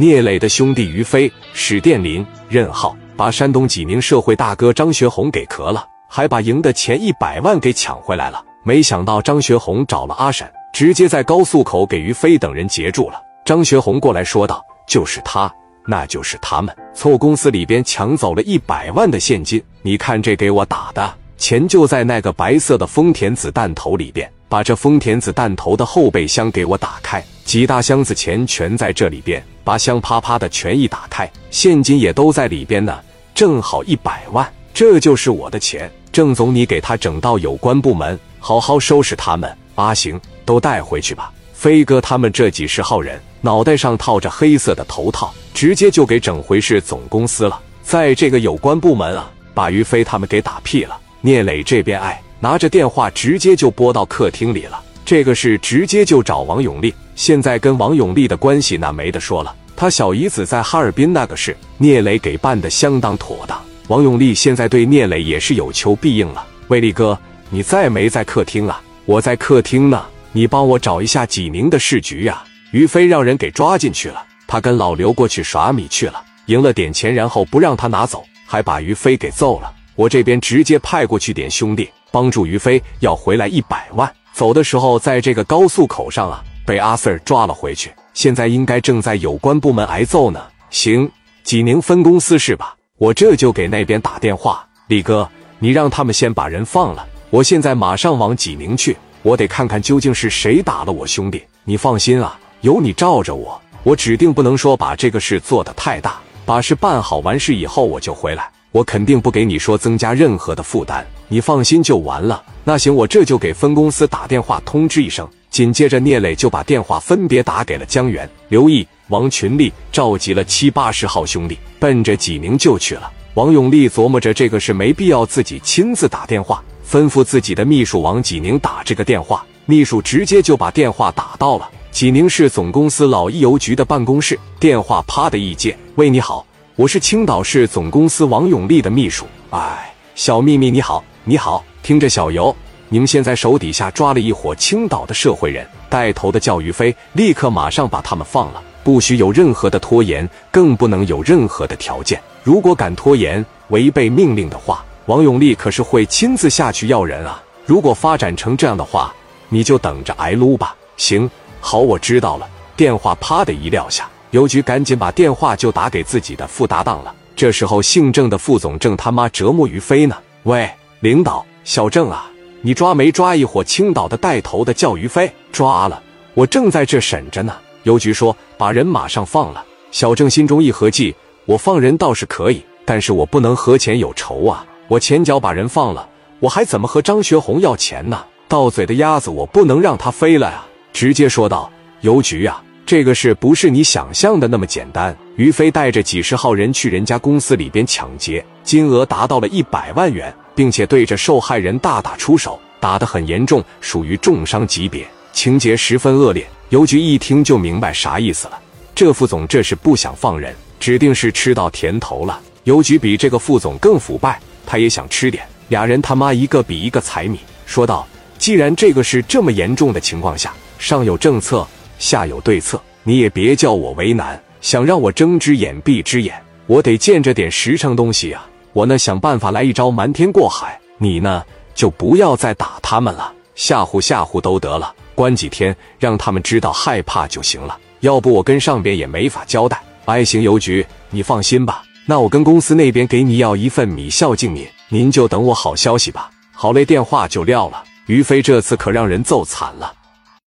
聂磊的兄弟于飞、史殿林、任浩把山东济宁社会大哥张学红给磕了，还把赢的钱一百万给抢回来了。没想到张学红找了阿婶，直接在高速口给于飞等人截住了。张学红过来说道：“就是他，那就是他们，从公司里边抢走了一百万的现金。你看这给我打的钱就在那个白色的丰田子弹头里边。把这丰田子弹头的后备箱给我打开，几大箱子钱全在这里边。”把香啪啪的全一打开，现金也都在里边呢，正好一百万，这就是我的钱。郑总，你给他整到有关部门，好好收拾他们。阿行，都带回去吧。飞哥他们这几十号人，脑袋上套着黑色的头套，直接就给整回市总公司了。在这个有关部门啊，把于飞他们给打屁了。聂磊这边哎，拿着电话直接就拨到客厅里了。这个是直接就找王永利。现在跟王永利的关系那没得说了，他小姨子在哈尔滨那个事，聂磊给办的相当妥当。王永利现在对聂磊也是有求必应了。威力哥，你在没在客厅啊？我在客厅呢，你帮我找一下济宁的市局呀。于飞让人给抓进去了，他跟老刘过去耍米去了，赢了点钱，然后不让他拿走，还把于飞给揍了。我这边直接派过去点兄弟帮助于飞要回来一百万，走的时候在这个高速口上啊。被阿 Sir 抓了回去，现在应该正在有关部门挨揍呢。行，济宁分公司是吧？我这就给那边打电话。李哥，你让他们先把人放了，我现在马上往济宁去。我得看看究竟是谁打了我兄弟。你放心啊，有你罩着我，我指定不能说把这个事做得太大。把事办好，完事以后我就回来，我肯定不给你说增加任何的负担。你放心就完了。那行，我这就给分公司打电话通知一声。紧接着，聂磊就把电话分别打给了江源、刘毅、王群力，召集了七八十号兄弟，奔着济宁就去了。王永利琢磨着这个事没必要自己亲自打电话，吩咐自己的秘书往济宁打这个电话。秘书直接就把电话打到了济宁市总公司老邮局的办公室。电话啪的一接，喂，你好，我是青岛市总公司王永利的秘书。哎，小秘密，你好，你好，听着，小尤。你们现在手底下抓了一伙青岛的社会人，带头的叫于飞，立刻马上把他们放了，不许有任何的拖延，更不能有任何的条件。如果敢拖延、违背命令的话，王永利可是会亲自下去要人啊！如果发展成这样的话，你就等着挨撸吧。行，好，我知道了。电话啪的一撂下，邮局赶紧把电话就打给自己的副搭档了。这时候，姓郑的副总正他妈折磨于飞呢。喂，领导，小郑啊。你抓没抓一伙青岛的带头的叫于飞？抓了，我正在这审着呢。邮局说把人马上放了。小郑心中一合计，我放人倒是可以，但是我不能和钱有仇啊。我前脚把人放了，我还怎么和张学红要钱呢？到嘴的鸭子我不能让它飞了呀！直接说道：“邮局啊，这个事不是你想象的那么简单。于飞带着几十号人去人家公司里边抢劫，金额达到了一百万元。”并且对着受害人大打出手，打得很严重，属于重伤级别，情节十分恶劣。邮局一听就明白啥意思了，这副总这是不想放人，指定是吃到甜头了。邮局比这个副总更腐败，他也想吃点。俩人他妈一个比一个财迷，说道：“既然这个是这么严重的情况下，上有政策，下有对策，你也别叫我为难，想让我睁只眼闭只眼，我得见着点实诚东西啊。”我呢想办法来一招瞒天过海，你呢就不要再打他们了，吓唬吓唬都得了，关几天让他们知道害怕就行了。要不我跟上边也没法交代。I 行邮局，你放心吧。那我跟公司那边给你要一份米孝敬您，您就等我好消息吧。好嘞，电话就撂了。于飞这次可让人揍惨了。